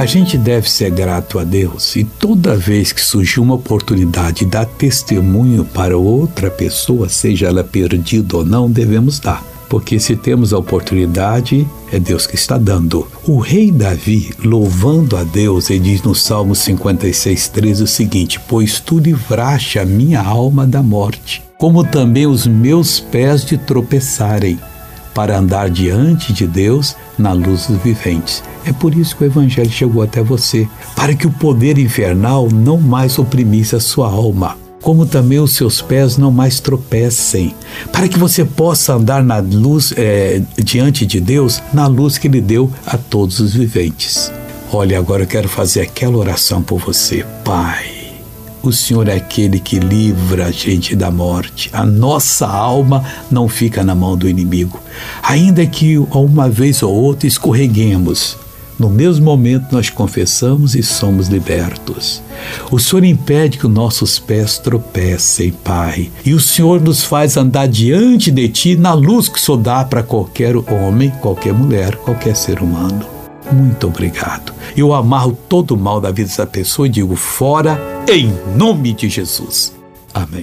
A gente deve ser grato a Deus e toda vez que surgir uma oportunidade de dar testemunho para outra pessoa, seja ela perdida ou não, devemos dar. Porque se temos a oportunidade, é Deus que está dando. O rei Davi, louvando a Deus, ele diz no Salmo 56, 13 o seguinte: Pois tu livraste a minha alma da morte, como também os meus pés de tropeçarem para andar diante de Deus na luz dos viventes. É por isso que o Evangelho chegou até você, para que o poder infernal não mais oprimisse a sua alma, como também os seus pés não mais tropecem, para que você possa andar na luz é, diante de Deus, na luz que Ele deu a todos os viventes. Olha, agora eu quero fazer aquela oração por você, Pai. O Senhor é aquele que livra a gente da morte. A nossa alma não fica na mão do inimigo. Ainda que uma vez ou outra escorreguemos, no mesmo momento nós confessamos e somos libertos. O Senhor impede que os nossos pés tropecem, Pai. E o Senhor nos faz andar diante de Ti na luz que Senhor dá para qualquer homem, qualquer mulher, qualquer ser humano. Muito obrigado. Eu amarro todo o mal da vida dessa pessoa e digo fora em nome de Jesus. Amém.